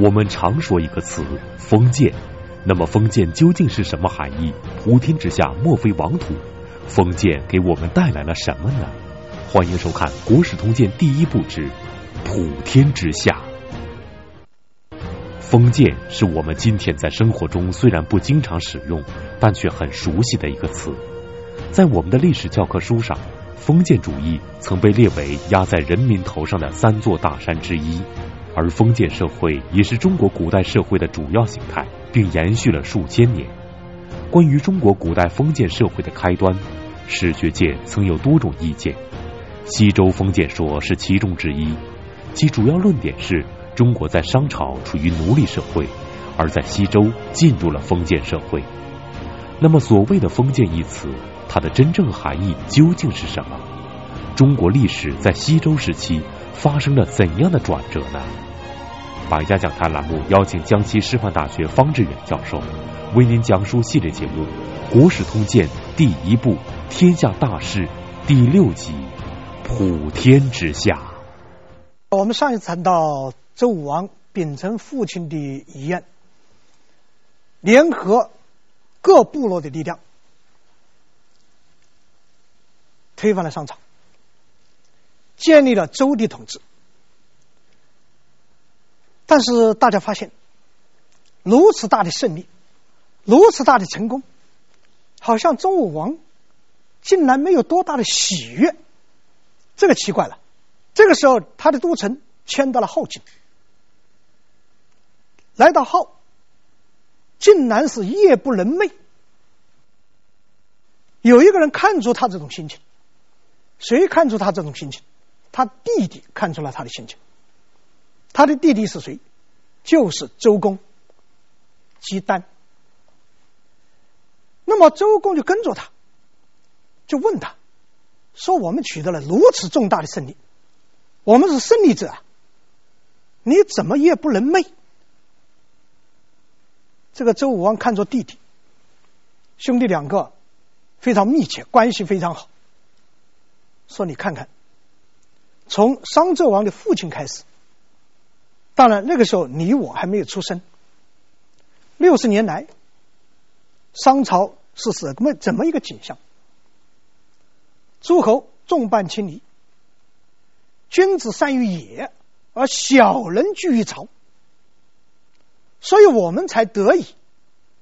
我们常说一个词“封建”，那么封建究竟是什么含义？普天之下莫非王土，封建给我们带来了什么呢？欢迎收看《国史通鉴》第一部之《普天之下》。封建是我们今天在生活中虽然不经常使用，但却很熟悉的一个词。在我们的历史教科书上，封建主义曾被列为压在人民头上的三座大山之一。而封建社会也是中国古代社会的主要形态，并延续了数千年。关于中国古代封建社会的开端，史学界曾有多种意见。西周封建说是其中之一，其主要论点是中国在商朝处于奴隶社会，而在西周进入了封建社会。那么，所谓的封建一词，它的真正含义究竟是什么？中国历史在西周时期发生了怎样的转折呢？百家讲坛栏目邀请江西师范大学方志远教授为您讲述系列节目《国史通鉴》第一部《天下大事》第六集《普天之下》。我们上一次谈到周武王秉承父亲的遗愿，联合各部落的力量，推翻了商朝。建立了周的统治，但是大家发现，如此大的胜利，如此大的成功，好像周武王竟然没有多大的喜悦，这个奇怪了。这个时候，他的都城迁到了鄗境，来到后，竟然是夜不能寐。有一个人看出他这种心情，谁看出他这种心情？他弟弟看出了他的心情，他的弟弟是谁？就是周公姬旦。那么周公就跟着他，就问他，说：“我们取得了如此重大的胜利，我们是胜利者啊，你怎么也不能寐？”这个周武王看着弟弟，兄弟两个非常密切，关系非常好，说：“你看看。”从商纣王的父亲开始，当然那个时候你我还没有出生。六十年来，商朝是什么怎么一个景象？诸侯众叛亲离，君子善于野，而小人居于朝，所以我们才得以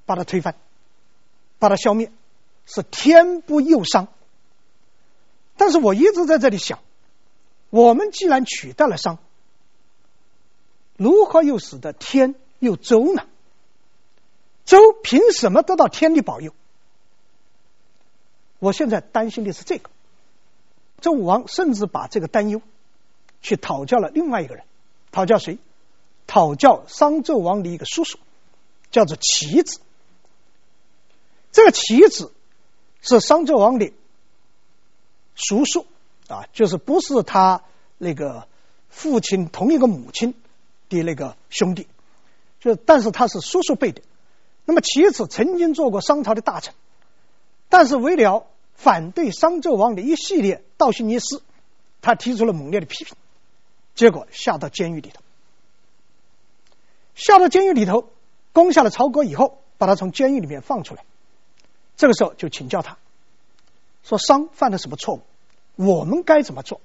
把它推翻，把它消灭，是天不佑商。但是我一直在这里想。我们既然取代了商，如何又使得天佑周呢？周凭什么得到天的保佑？我现在担心的是这个。周武王甚至把这个担忧去讨教了另外一个人，讨教谁？讨教商纣王的一个叔叔，叫做棋子。这个棋子是商纣王的叔叔。啊，就是不是他那个父亲同一个母亲的那个兄弟，就但是他是叔叔辈的。那么齐子曾经做过商朝的大臣，但是为了反对商纣王的一系列倒行逆施，他提出了猛烈的批评，结果下到监狱里头。下到监狱里头，攻下了朝歌以后，把他从监狱里面放出来。这个时候就请教他，说商犯了什么错误？我们该怎么做？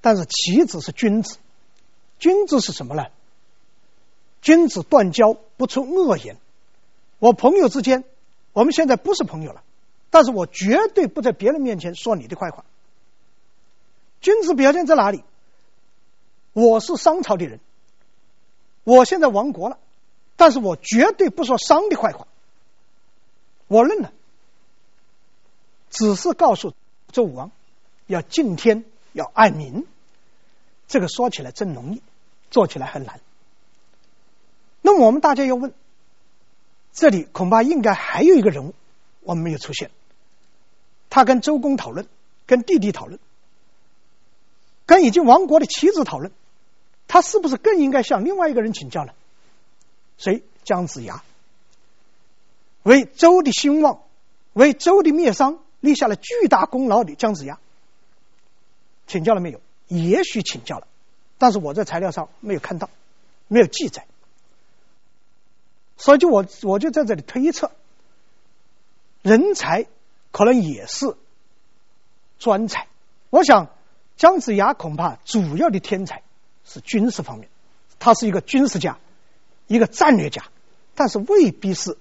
但是棋子是君子，君子是什么呢？君子断交不出恶言。我朋友之间，我们现在不是朋友了，但是我绝对不在别人面前说你的坏话。君子表现在哪里？我是商朝的人，我现在亡国了，但是我绝对不说商的坏话。我认了，只是告诉周武王。要敬天，要爱民，这个说起来真容易，做起来很难。那么我们大家要问，这里恐怕应该还有一个人物，我们没有出现。他跟周公讨论，跟弟弟讨论，跟已经亡国的妻子讨论，他是不是更应该向另外一个人请教呢？谁？姜子牙，为周的兴旺，为周的灭商立下了巨大功劳的姜子牙。请教了没有？也许请教了，但是我在材料上没有看到。没有记载。所以就我我就在这里推测，人才可能也是专才。我想姜子牙恐怕主要的天才是军事方面，他是一个军事家，一个战略家，但是未必是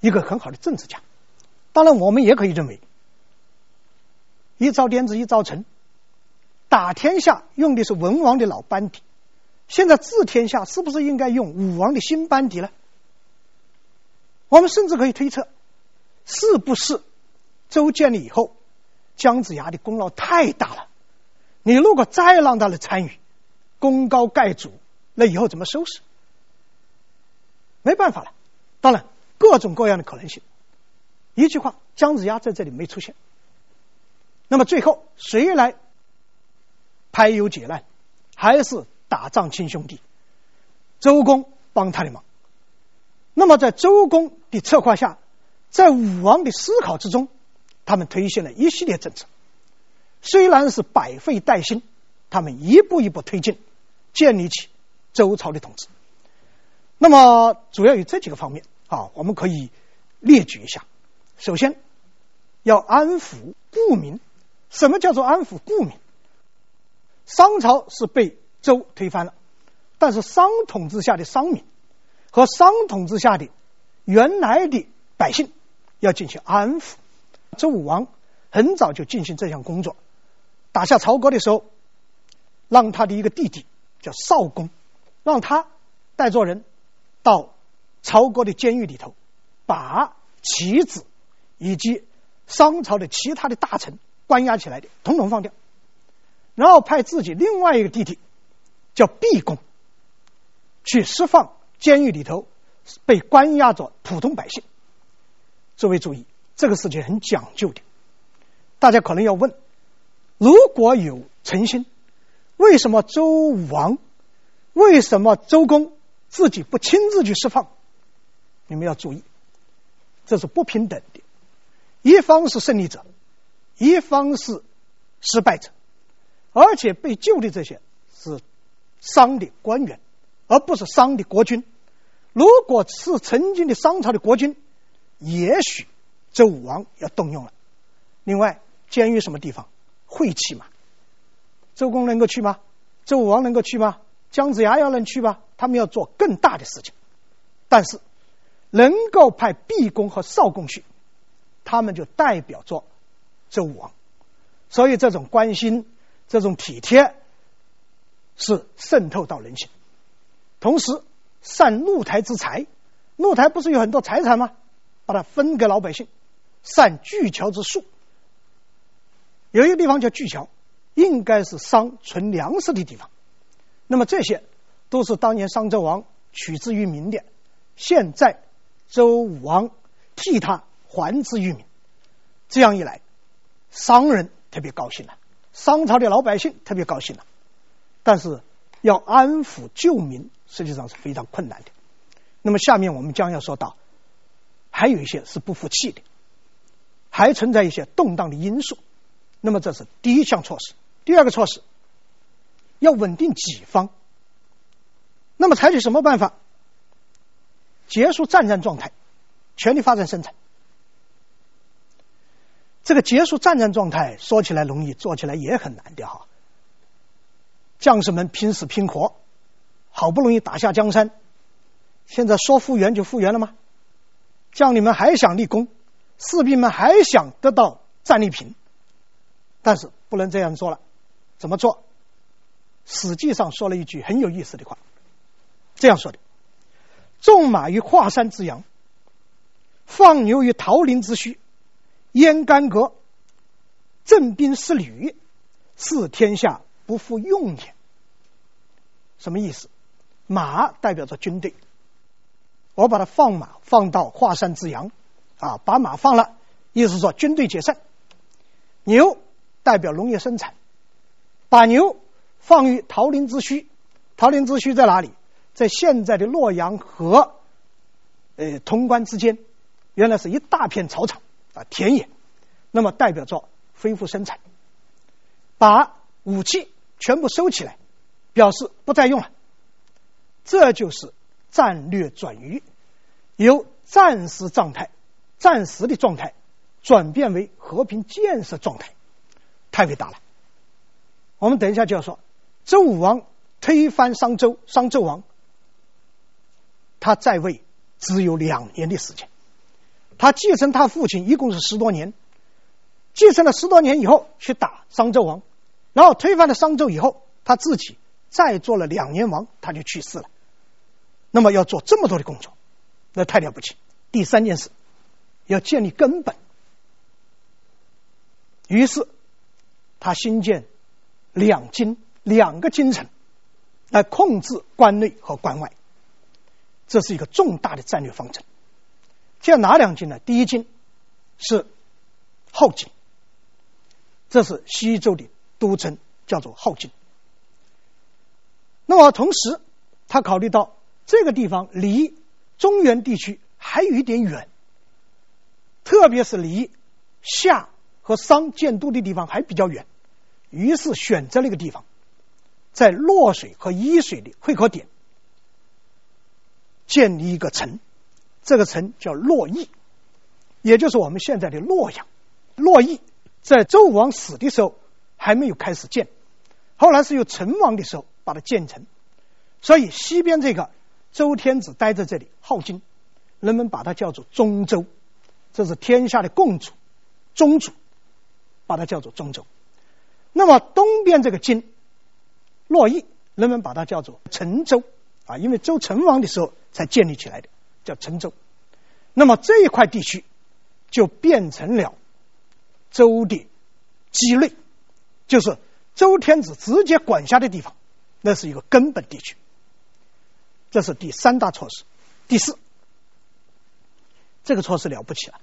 一个很好的政治家。当然，我们也可以认为，一朝天子一朝臣，打天下用的是文王的老班底，现在治天下是不是应该用武王的新班底呢？我们甚至可以推测，是不是周建立以后，姜子牙的功劳太大了？你如果再让他来参与，功高盖主，那以后怎么收拾？没办法了。当然，各种各样的可能性。一句话，姜子牙在这里没出现。那么最后谁来排忧解难？还是打仗亲兄弟？周公帮他的忙。那么在周公的策划下，在武王的思考之中，他们推行了一系列政策。虽然是百废待兴，他们一步一步推进，建立起周朝的统治。那么主要有这几个方面啊，我们可以列举一下。首先，要安抚故民。什么叫做安抚故民？商朝是被周推翻了，但是商统治下的商民和商统治下的原来的百姓要进行安抚。周武王很早就进行这项工作，打下曹国的时候，让他的一个弟弟叫少公，让他带着人到曹国的监狱里头，把妻子。以及商朝的其他的大臣关押起来的，统统放掉，然后派自己另外一个弟弟叫毕公去释放监狱里头被关押着普通百姓。诸位注意，这个事情很讲究的。大家可能要问：如果有诚心，为什么周武王、为什么周公自己不亲自去释放？你们要注意，这是不平等的。一方是胜利者，一方是失败者，而且被救的这些是商的官员，而不是商的国君。如果是曾经的商朝的国君，也许周武王要动用了。另外，监狱什么地方？晦气嘛。周公能够去吗？周武王能够去吗？姜子牙要能去吗？他们要做更大的事情，但是能够派毕公和少公去。他们就代表着周武王，所以这种关心、这种体贴是渗透到人心。同时，善露台之财，露台不是有很多财产吗？把它分给老百姓。善巨桥之粟，有一个地方叫巨桥，应该是商存粮食的地方。那么这些都是当年商纣王取之于民的，现在周武王替他。还之于民，这样一来，商人特别高兴了，商朝的老百姓特别高兴了。但是要安抚救民，实际上是非常困难的。那么下面我们将要说到，还有一些是不服气的，还存在一些动荡的因素。那么这是第一项措施。第二个措施，要稳定己方。那么采取什么办法？结束战争状态，全力发展生产。这个结束战争状态说起来容易，做起来也很难的哈。将士们拼死拼活，好不容易打下江山，现在说复原就复原了吗？将领们还想立功，士兵们还想得到战利品，但是不能这样做了。怎么做？史记上说了一句很有意思的话，这样说的：“纵马于华山之阳，放牛于桃林之墟。”阉干戈，振兵思旅，是天下不复用也。什么意思？马代表着军队，我把它放马放到华山之阳，啊，把马放了，意思说军队解散。牛代表农业生产，把牛放于桃林之墟，桃林之墟在哪里？在现在的洛阳和呃潼关之间，原来是一大片草场。啊，田野，那么代表着恢复生产，把武器全部收起来，表示不再用了。这就是战略转移，由战时状态、战时的状态转变为和平建设状态，太伟大了。我们等一下就要说，周武王推翻商周，商纣王，他在位只有两年的时间，他继承他父亲一共是十多年，继承了十多年以后去打商纣王，然后推翻了商纣以后，他自己再做了两年王，他就去世了。那么要做这么多的工作，那太了不起。第三件事，要建立根本。于是，他新建两京，两个京城，来控制关内和关外。这是一个重大的战略方针。建哪两京呢？第一京是后京，这是西周的都城，叫做后京。那么同时，他考虑到。这个地方离中原地区还有一点远，特别是离夏和商建都的地方还比较远，于是选择了一个地方，在洛水和沂水的汇合点建立一个城，这个城叫洛邑，也就是我们现在的洛阳。洛邑在周武王死的时候还没有开始建，后来是由成王的时候把它建成，所以西边这个。周天子待在这里，镐京，人们把它叫做中州，这是天下的共主，宗主，把它叫做中州。那么东边这个京，洛邑，人们把它叫做成州，啊，因为周成王的时候才建立起来的，叫陈州。那么这一块地区就变成了周的畿内，就是周天子直接管辖的地方，那是一个根本地区。这是第三大措施，第四，这个措施了不起了，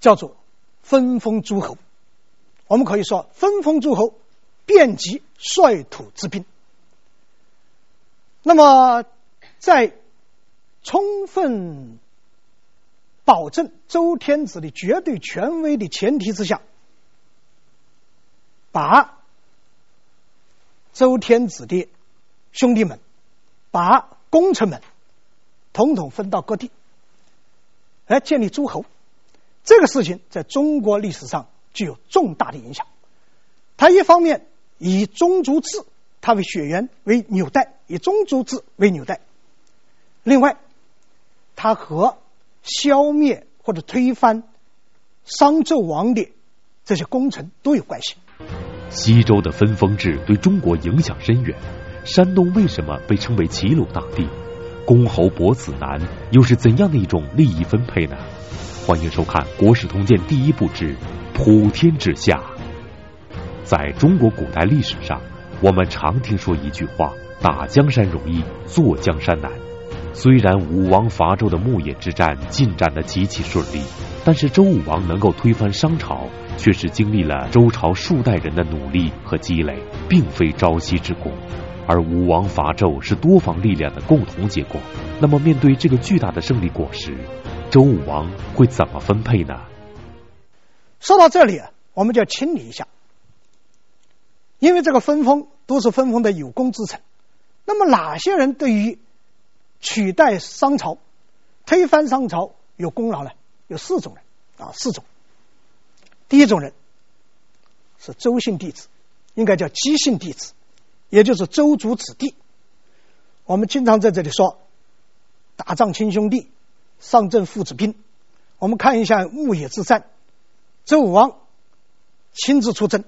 叫做分封诸侯。我们可以说，分封诸侯，遍及率土之滨。那么，在充分保证周天子的绝对权威的前提之下，把周天子的兄弟们。把功臣们统统分到各地，来建立诸侯。这个事情在中国历史上具有重大的影响。他一方面以宗族制，他为血缘为纽带，以宗族制为纽带；另外，他和消灭或者推翻商纣王的这些功臣都有关系。西周的分封制对中国影响深远。山东为什么被称为齐鲁大地？公侯伯子男又是怎样的一种利益分配呢？欢迎收看《国史通鉴》第一部之“普天之下”。在中国古代历史上，我们常听说一句话：“打江山容易，坐江山难。”虽然武王伐纣的牧野之战进展得极其顺利，但是周武王能够推翻商朝，却是经历了周朝数代人的努力和积累，并非朝夕之功。而武王伐纣是多方力量的共同结果。那么，面对这个巨大的胜利果实，周武王会怎么分配呢？说到这里，我们就要清理一下，因为这个分封都是分封的有功之臣。那么，哪些人对于取代商朝、推翻商朝有功劳呢？有四种人啊，四种。第一种人是周姓弟子，应该叫姬姓弟子。也就是周族子弟，我们经常在这里说“打仗亲兄弟，上阵父子兵”。我们看一下牧野之战，周武王亲自出征，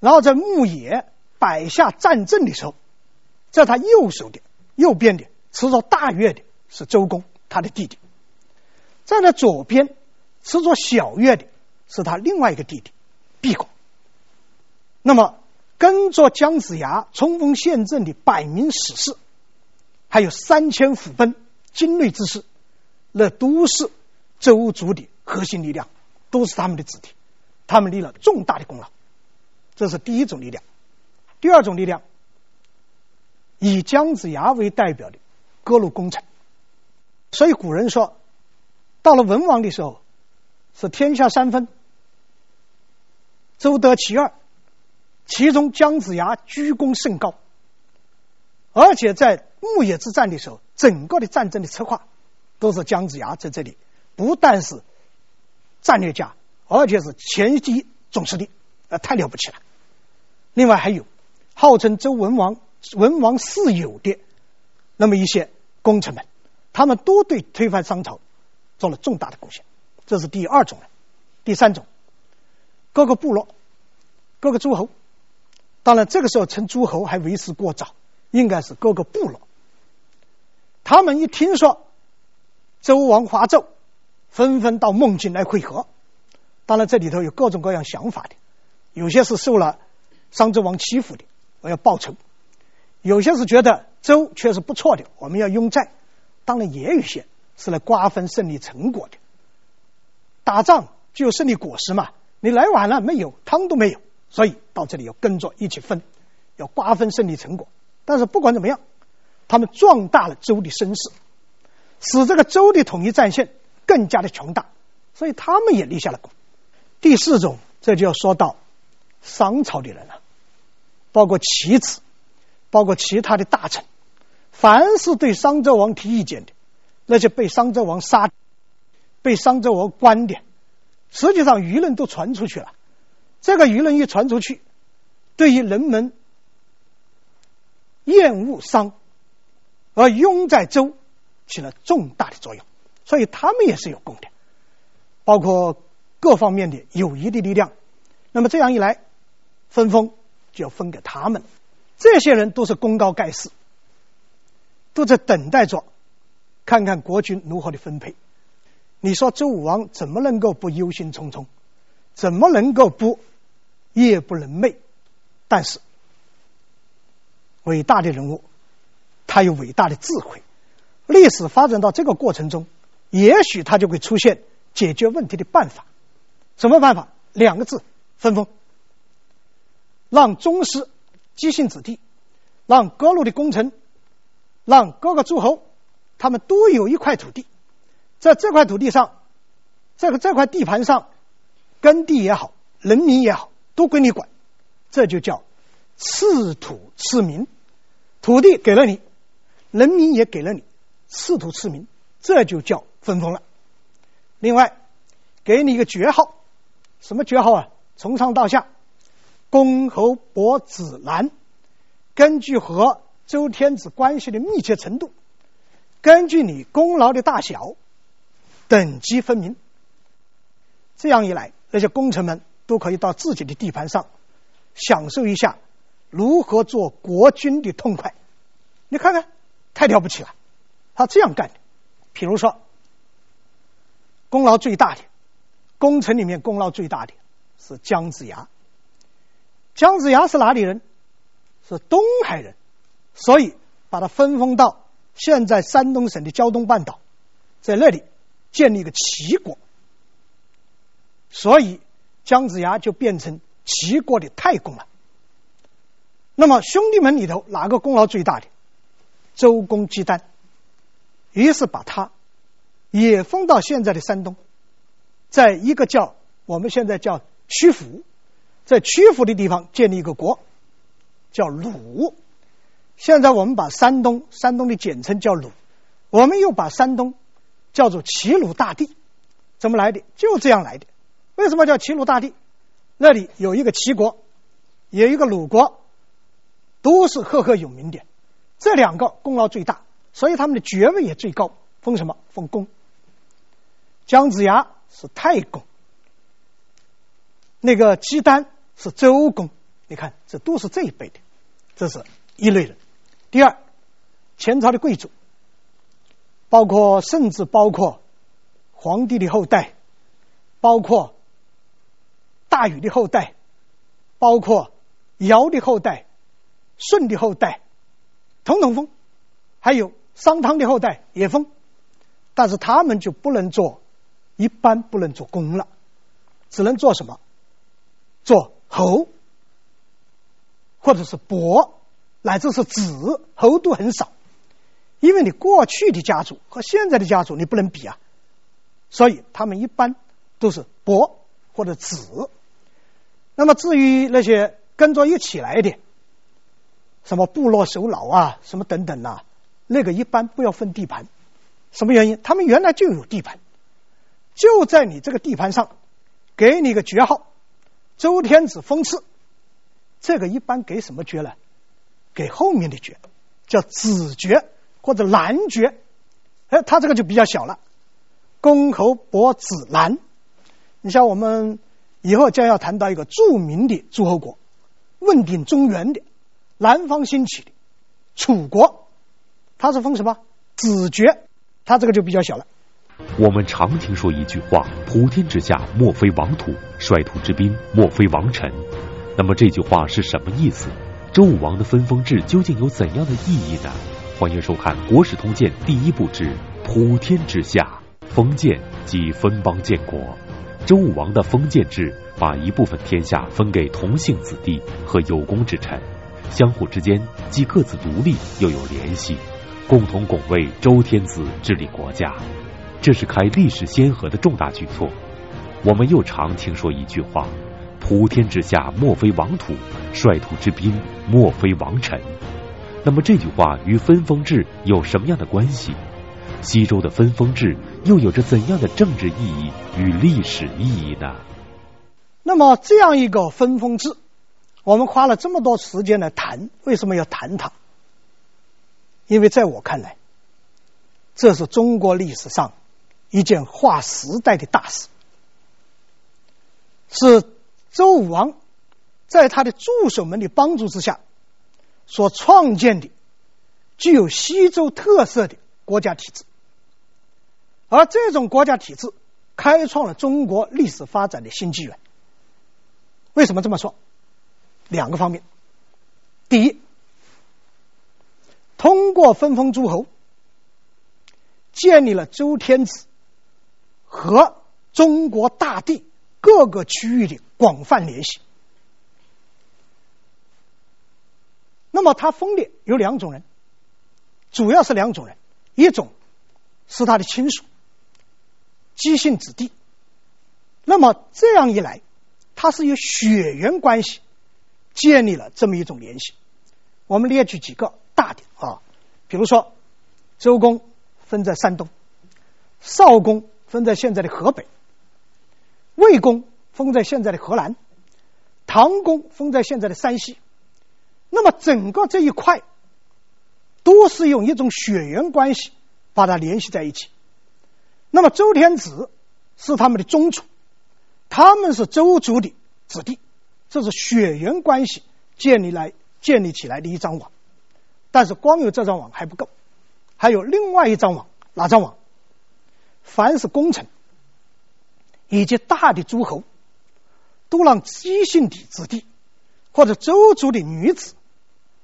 然后在牧野摆下战阵的时候，在他右手的右边的持着大月的是周公，他的弟弟站；在左边持着小月的是他另外一个弟弟毕公。那么。跟着姜子牙冲锋陷阵的百名死士，还有三千虎贲精锐之士，那都是周族的核心力量，都是他们的子弟，他们立了重大的功劳。这是第一种力量。第二种力量，以姜子牙为代表的各路功臣。所以古人说，到了文王的时候，是天下三分，周得其二。其中姜子牙居功甚高，而且在牧野之战的时候，整个的战争的策划都是姜子牙在这里，不但是战略家，而且是前敌总司令，呃，太了不起了。另外还有号称周文王文王室友的那么一些功臣们，他们都对推翻商朝做了重大的贡献。这是第二种人，第三种，各个部落、各个诸侯，当然这个时候称诸侯还为时过早。应该是各个部落，他们一听说周王伐纣，纷纷到孟津来会合。当然，这里头有各种各样想法的，有些是受了商纣王欺负的，我要报仇；有些是觉得周确实不错的，我们要拥在。当然，也有些是来瓜分胜利成果的。打仗就有胜利果实嘛，你来晚了没有，汤都没有，所以到这里要跟着一起分，要瓜分胜利成果。但是不管怎么样，他们壮大了周的声势，使这个周的统一战线更加的强大，所以他们也立下了功。第四种，这就要说到商朝的人了，包括棋子，包括其他的大臣，凡是对商纣王提意见的，那些被商纣王杀、被商纣王关的，实际上舆论都传出去了。这个舆论一传出去，对于人们。厌恶商，而拥在周起了重大的作用，所以他们也是有功的，包括各方面的有益的力量。那么这样一来，分封就要分给他们。这些人都是功高盖世，都在等待着看看国君如何的分配。你说周武王怎么能够不忧心忡忡？怎么能够不夜不能寐？但是。伟大的人物，他有伟大的智慧。历史发展到这个过程中，也许他就会出现解决问题的办法。什么办法？两个字：分封。让宗室姬姓子弟，让各路的功臣，让各个诸侯，他们都有一块土地，在这块土地上，这个这块地盘上，耕地也好，人民也好，都归你管。这就叫。赐土赐民，土地给了你，人民也给了你，赐土赐民，这就叫分封了。另外，给你一个爵号，什么爵号啊？从上到下，公侯伯子男，根据和周天子关系的密切程度，根据你功劳的大小，等级分明。这样一来，那些功臣们都可以到自己的地盘上，享受一下。如何做国君的痛快？你看看，太了不起了！他这样干的。比如说，功劳最大的功臣里面，功劳最大的是姜子牙。姜子牙是哪里人？是东海人，所以把他分封到现在山东省的胶东半岛，在那里建立一个齐国。所以姜子牙就变成齐国的太公了。那么兄弟们里头哪个功劳最大的？周公姬旦，于是把他也封到现在的山东，在一个叫我们现在叫曲阜，在曲阜的地方建立一个国，叫鲁。现在我们把山东山东的简称叫鲁，我们又把山东叫做齐鲁大地，怎么来的？就这样来的。为什么叫齐鲁大地？那里有一个齐国，有一个鲁国。都是赫赫有名的，这两个功劳最大，所以他们的爵位也最高，封什么？封公。姜子牙是太公，那个姬丹是周公。你看，这都是这一辈的，这是一类人。第二，前朝的贵族，包括甚至包括皇帝的后代，包括大禹的后代，包括尧的后代。舜的后代，统统封；还有商汤的后代也封，但是他们就不能做，一般不能做公了，只能做什么？做侯，或者是伯，乃至是子，侯都很少，因为你过去的家族和现在的家族你不能比啊，所以他们一般都是伯或者子。那么至于那些跟着一起来的。什么部落首脑啊，什么等等啊，那个一般不要分地盘。什么原因？他们原来就有地盘，就在你这个地盘上，给你个爵号，周天子封赐。这个一般给什么爵呢？给后面的爵，叫子爵或者男爵。哎，他这个就比较小了，公侯伯子男。你像我们以后将要谈到一个著名的诸侯国，问鼎中原的，南方兴起的楚国，他是封什么？子爵。他这个就比较小了。我们常听说一句话：“普天之下，莫非王土；率土之滨，莫非王臣。”那么这句话是什么意思？周武王的分封制究竟有怎样的意义呢？欢迎收看《国史通鉴》第一部之《普天之下》，封建即分邦建国。周武王的封建制把一部分天下分给同姓子弟和有功之臣，相互之间既各自独立，又有联系。共同拱卫周天子治理国家，这是开历史先河的重大举措。我们又常听说一句话：“普天之下，莫非王土；率土之滨，莫非王臣。”那么这句话与分封制有什么样的关系？西周的分封制又有着怎样的政治意义与历史意义呢？那么这样一个分封制，我们花了这么多时间来谈，为什么要谈它？因为在我看来，这是中国历史上一件划时代的大事，是周武王在他的助手们的帮助之下所创建的具有西周特色的国家体制，而这种国家体制开创了中国历史发展的新纪元。为什么这么说？两个方面，第一。通过分封诸侯，建立了周天子和中国大地各个区域的广泛联系。那么他封的有两种人，主要是两种人，一种是他的亲属，姬姓子弟。那么这样一来，他是有血缘关系建立了这么一种联系。我们列举几个。大的啊，比如说，周公分在山东，少公分在现在的河北，魏公封在现在的河南，唐公封在现在的山西。那么整个这一块都是用一种血缘关系把它联系在一起。那么周天子是他们的宗主，他们是周族的子弟，这是血缘关系建立来建立起来的一张网。但是光有这张网还不够，还有另外一张网，哪张网？凡是功臣以及大的诸侯，都让姬姓的子弟或者周族的女子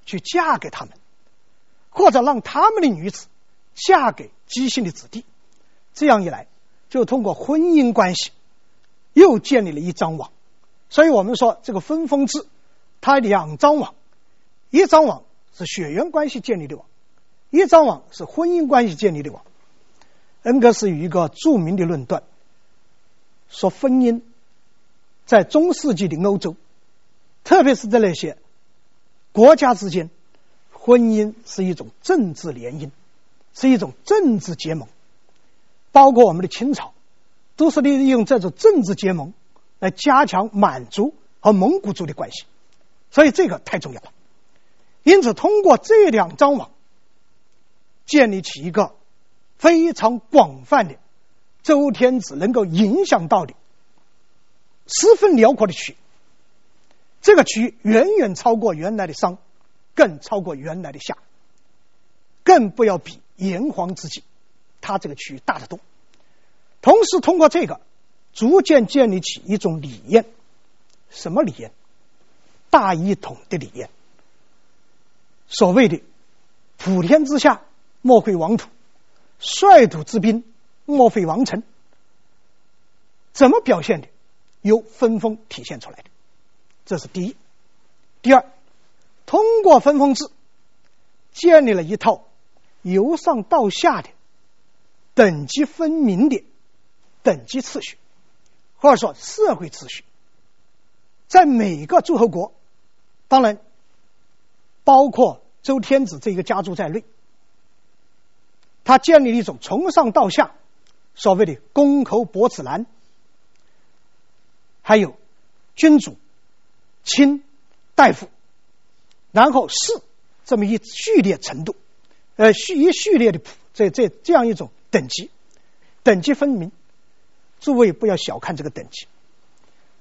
去嫁给他们，或者让他们的女子嫁给姬姓的子弟。这样一来，就通过婚姻关系又建立了一张网。所以我们说这个分封制，它两张网，一张网。是血缘关系建立的网，一张网是婚姻关系建立的网。恩格斯有一个著名的论断，说婚姻在中世纪的欧洲，特别是在那些国家之间，婚姻是一种政治联姻，是一种政治结盟。包括我们的清朝，都是利用这种政治结盟来加强满族和蒙古族的关系。所以这个太重要了。因此，通过这两张网，建立起一个非常广泛的周天子能够影响到的十分辽阔的区。这个区远远超过原来的商，更超过原来的夏，更不要比炎黄之际，它这个区域大得多。同时，通过这个，逐渐建立起一种理念，什么理念？大一统的理念。所谓的“普天之下，莫非王土；率土之滨，莫非王臣”，怎么表现的？由分封体现出来的，这是第一。第二，通过分封制，建立了一套由上到下的等级分明的等级次序，或者说社会秩序，在每个诸侯国，当然。包括周天子这一个家族在内，他建立了一种从上到下所谓的公侯伯子男，还有君主、卿、大夫，然后士这么一序列程度，呃，序一序列的这这这样一种等级，等级分明。诸位不要小看这个等级，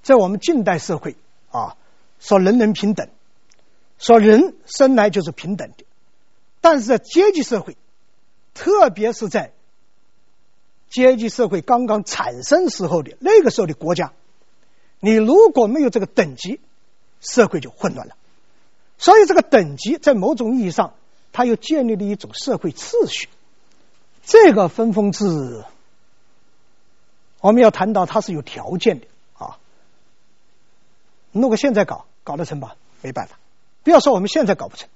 在我们近代社会啊，说人人平等。说人生来就是平等的，但是在阶级社会，特别是在阶级社会刚刚产生时候的那个时候的国家，你如果没有这个等级，社会就混乱了。所以这个等级在某种意义上，它又建立了一种社会秩序。这个分封制，我们要谈到它是有条件的啊。如果现在搞，搞得成吧？没办法。不要说我们现在搞不成，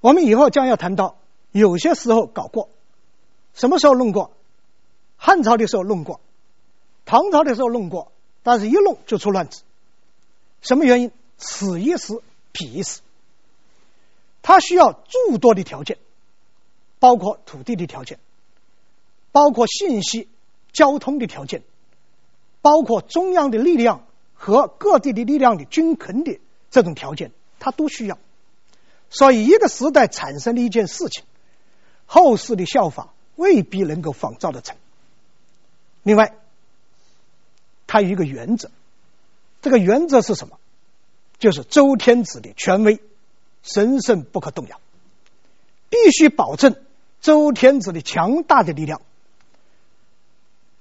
我们以后将要谈到有些时候搞过，什么时候弄过？汉朝的时候弄过，唐朝的时候弄过，但是一弄就出乱子。什么原因？此一时，彼一时。它需要诸多的条件，包括土地的条件，包括信息、交通的条件，包括中央的力量和各地的力量的均衡的这种条件。它都需要，所以一个时代产生的一件事情，后世的效法未必能够仿造的成。另外，它有一个原则，这个原则是什么？就是周天子的权威神圣不可动摇，必须保证周天子的强大的力量。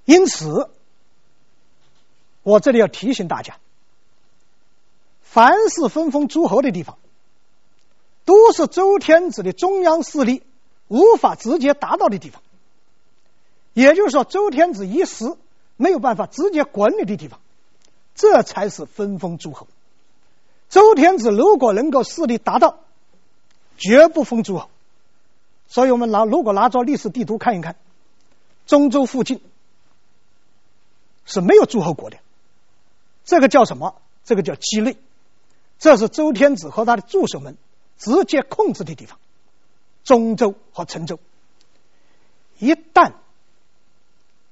因此，我这里要提醒大家。凡是分封诸侯的地方，都是周天子的中央势力无法直接达到的地方。也就是说，周天子一时没有办法直接管理的地方，这才是分封诸侯。周天子如果能够势力达到，绝不封诸侯。所以我们拿如果拿着历史地图看一看，中州附近是没有诸侯国的，这个叫什么？这个叫畿内。这是周天子和他的助手们直接控制的地方，中州和陈州。一旦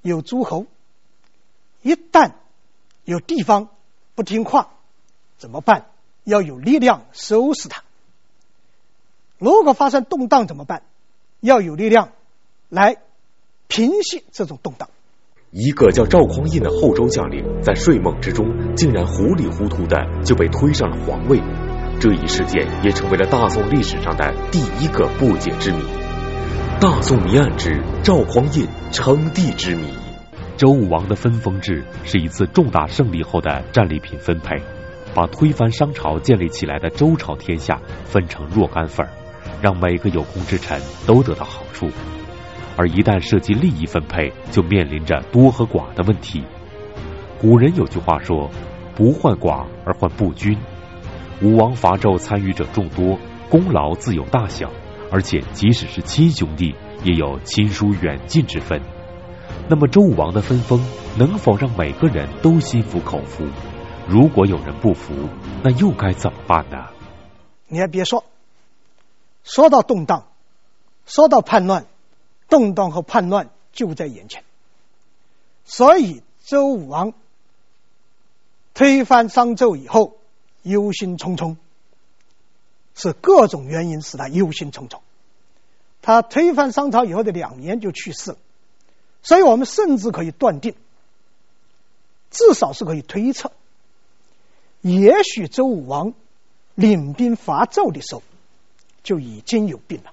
有诸侯，一旦有地方不听话，怎么办？要有力量收拾他。如果发生动荡怎么办？要有力量来平息这种动荡。一个叫赵匡胤的后周将领，在睡梦之中竟然糊里糊涂的就被推上了皇位，这一事件也成为了大宋历史上的第一个不解之谜。大宋谜案之赵匡胤称帝之谜。周武王的分封制是一次重大胜利后的战利品分配，把推翻商朝建立起来的周朝天下分成若干份儿，让每个有功之臣都得到好处。而一旦涉及利益分配，就面临着多和寡的问题。古人有句话说：“不患寡而患不均。”武王伐纣参与者众多，功劳自有大小，而且即使是亲兄弟，也有亲疏远近之分。那么周武王的分封能否让每个人都心服口服？如果有人不服，那又该怎么办呢？你还别说，说到动荡，说到叛乱。动荡和叛乱就在眼前，所以周武王推翻商纣以后，忧心忡忡，是各种原因使他忧心忡忡。他推翻商朝以后的两年就去世了，所以我们甚至可以断定，至少是可以推测，也许周武王领兵伐纣的时候就已经有病了。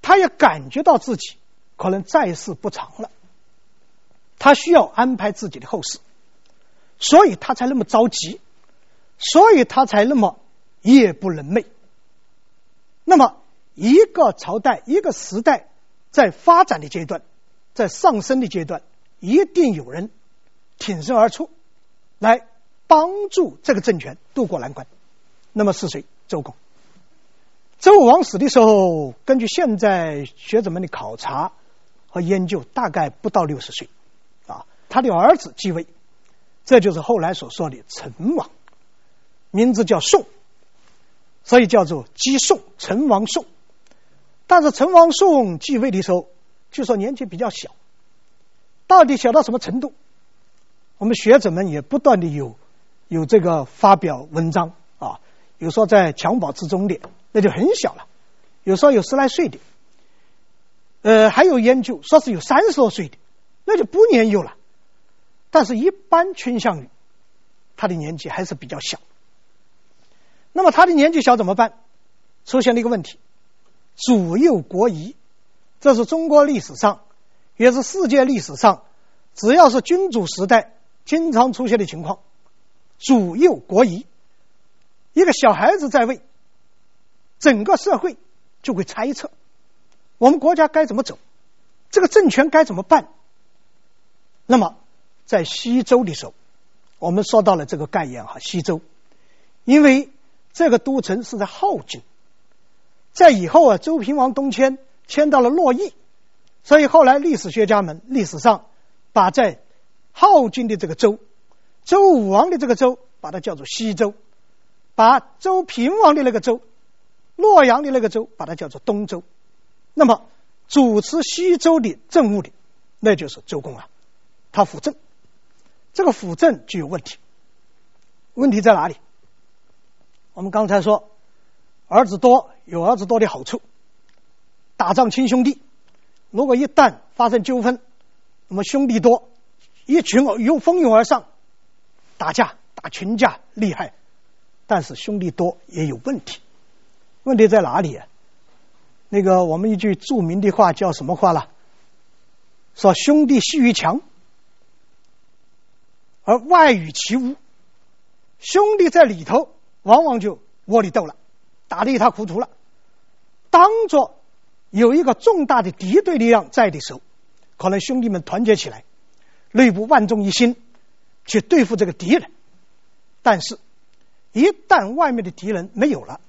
他也感觉到自己可能在世不长了，他需要安排自己的后事，所以他才那么着急，所以他才那么夜不能寐。那么，一个朝代、一个时代在发展的阶段，在上升的阶段，一定有人挺身而出，来帮助这个政权渡过难关。那么是谁？周公。周武王死的时候，根据现在学者们的考察和研究，大概不到六十岁，啊，他的儿子继位，这就是后来所说的成王，名字叫宋，所以叫做姬宋，陈王宋。但是陈王宋继位的时候，据说年纪比较小，到底小到什么程度？我们学者们也不断的有有这个发表文章啊，有说在襁褓之中的，那就很小了；有说有十来岁的，呃，还有研究说是有三十多岁的，那就不年幼了。但是，一般倾向于他的年纪还是比较小。那么，他的年纪小怎么办？出现了一个问题。主幼国疑，这是中国历史上，也是世界历史上，只要是君主时代经常出现的情况。主幼国疑，一个小孩子在位，整个社会就会猜测，我们国家该怎么走，这个政权该怎么办。那么，在西周的时候，我们说到了这个概念哈，西周，因为这个都城是在镐京。在以后啊，周平王东迁，迁到了洛邑，所以后来历史学家们历史上把在镐京的这个周，周武王的这个周，把它叫做西周，把周平王的那个周，洛阳的那个周，把它叫做东周。那么主持西周的政务的，那就是周公啊，他辅政，这个辅政就有问题，问题在哪里？我们刚才说。儿子多有儿子多的好处，打仗亲兄弟。如果一旦发生纠纷，那么兄弟多，一群又蜂拥而上，打架打群架厉害。但是兄弟多也有问题，问题在哪里啊？那个我们一句著名的话叫什么话了？说兄弟鬩于墙，而外与其屋。兄弟在里头，往往就窝里斗了。打得一塌糊涂了。当做有一个重大的敌对力量在的时候，可能兄弟们团结起来，内部万众一心去对付这个敌人。但是，一旦外面的敌人没有了，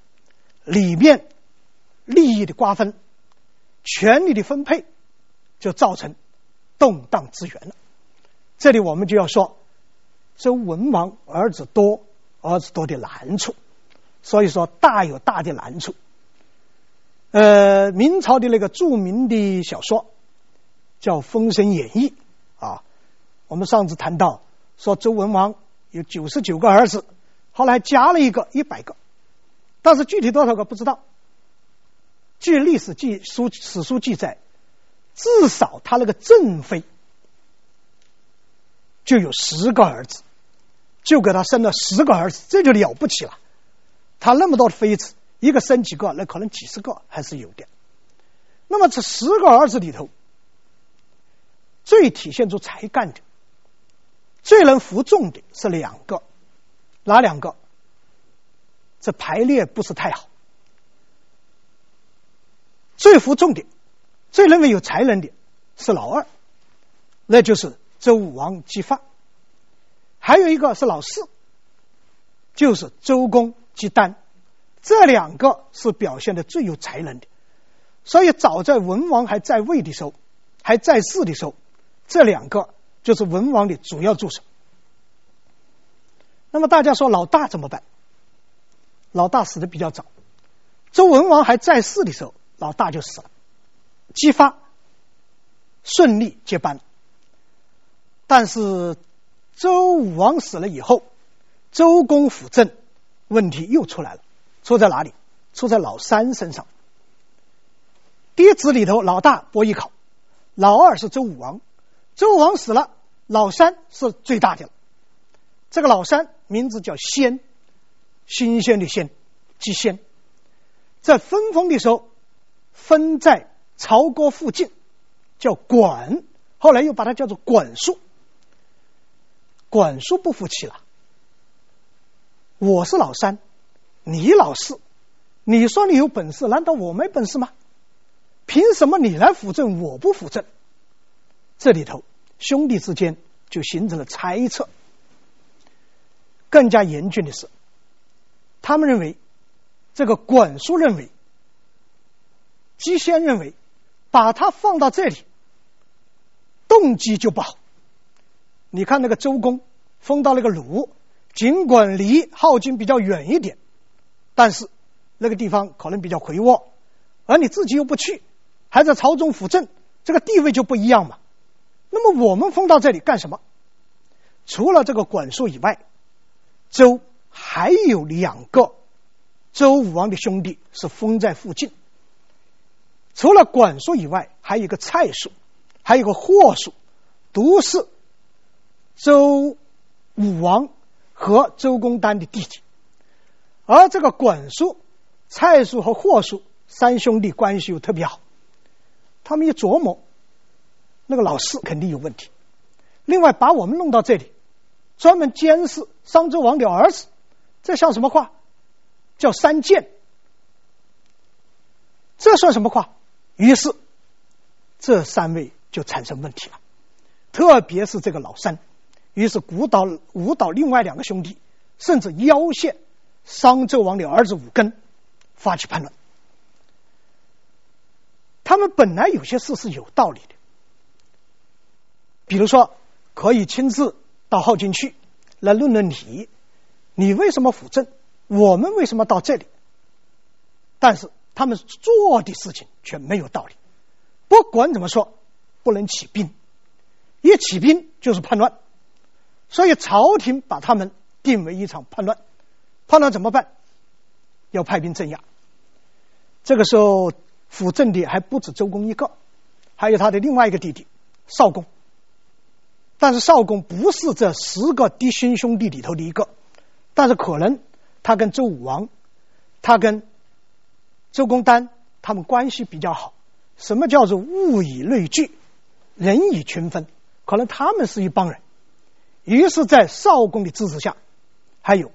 里面利益的瓜分、权力的分配，就造成动荡之源了。这里我们就要说，周文王儿子多，儿子多的难处。所以说，大有大的难处。呃，明朝的那个著名的小说叫《封神演义》啊，我们上次谈到说周文王有九十九个儿子，后来加了一个一百个，但是具体多少个不知道。据历史记书史书记载，至少他那个正妃就有十个儿子，就给他生了十个儿子，这就了不起了。他那么多妃子，一个生几个，那可能几十个还是有的。那么这十个儿子里头，最体现出才干的、最能服众的是两个，哪两个？这排列不是太好。最服众的、最认为有才能的是老二，那就是周武王姬发；还有一个是老四，就是周公。姬丹，这两个是表现的最有才能的，所以早在文王还在位的时候，还在世的时候，这两个就是文王的主要助手。那么大家说老大怎么办？老大死的比较早，周文王还在世的时候，老大就死了，姬发顺利接班。但是周武王死了以后，周公辅政。问题又出来了，出在哪里？出在老三身上。嫡子里头，老大伯邑考，老二是周武王。周武王死了，老三是最大的了。这个老三名字叫先，新鲜的鲜，姬先。在分封的时候，分在朝歌附近，叫管，后来又把它叫做管叔。管叔不服气了。我是老三，你老四，你说你有本事，难道我没本事吗？凭什么你来辅政，我不辅政？这里头兄弟之间就形成了猜测。更加严峻的是，他们认为这个管叔认为，姬鲜认为，把他放到这里，动机就不好。你看那个周公封到那个鲁。尽管离镐京比较远一点，但是那个地方可能比较肥沃，而你自己又不去，还在朝中辅政，这个地位就不一样嘛。那么我们封到这里干什么？除了这个管束以外，周还有两个周武王的兄弟是封在附近。除了管叔以外，还有一个蔡叔，还有一个霍叔，都是周武王和周公旦的弟弟。而这个管叔、蔡叔和霍叔三兄弟关系又特别好，他们一琢磨，那个老四肯定有问题。另外，把我们弄到这里，专门监视商纣王的儿子，这像什么话？叫三监。这算什么话？于是，这三位就产生问题了，特别是这个老三。于是鼓捣误导另外两个兄弟，甚至要挟商纣王的儿子武庚，发起叛乱。他们本来有些事是有道理的，比如说可以亲自到镐京去来论论理，你为什么辅政？我们为什么到这里？但是。他们做的事情却没有道理。不管怎么说，不能起兵，一起兵就是叛乱。所以朝廷把他们定为一场叛乱。叛乱怎么办？要派兵镇压。这个时候辅政的还不止周公一个，还有他的另外一个弟弟少公。但是少公不是这十个嫡亲兄弟里头的一个，但是可能他跟周武王，他跟。周公旦他们关系比较好，什么叫做物以类聚，人以群分？可能他们是一帮人。于是，在少公的支持下，还有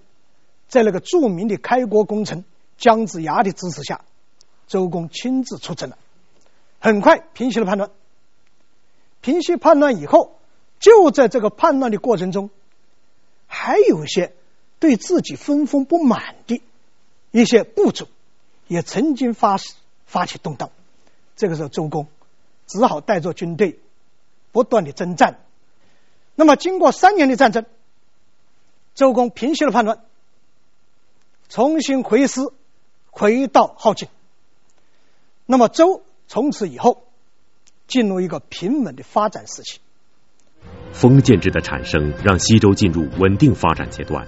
在那个著名的开国功臣姜子牙的支持下，周公亲自出征了，很快平息了叛乱。平息叛乱以后，就在这个叛乱的过程中，还有一些对自己分封不满的一些部族。也曾经发发起动荡，这个时候周公只好带着军队不断的征战。那么经过三年的战争，周公平息了叛乱，重新回师，回到镐京。那么周从此以后进入一个平稳的发展时期。封建制的产生让西周进入稳定发展阶段。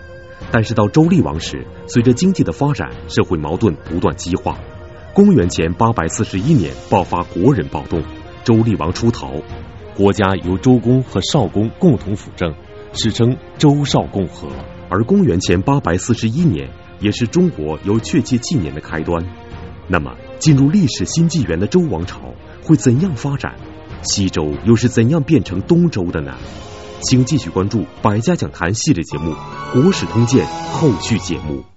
但是到周厉王时，随着经济的发展，社会矛盾不断激化。公元前八百四十一年爆发国人暴动，周厉王出逃，国家由周公和少公共同辅政，史称周少共和。而公元前八百四十一年，也是中国有确切纪年的开端。那么，进入历史新纪元的周王朝会怎样发展？西周又是怎样变成东周的呢？请继续关注《百家讲坛》系列节目《国史通鉴》后续节目。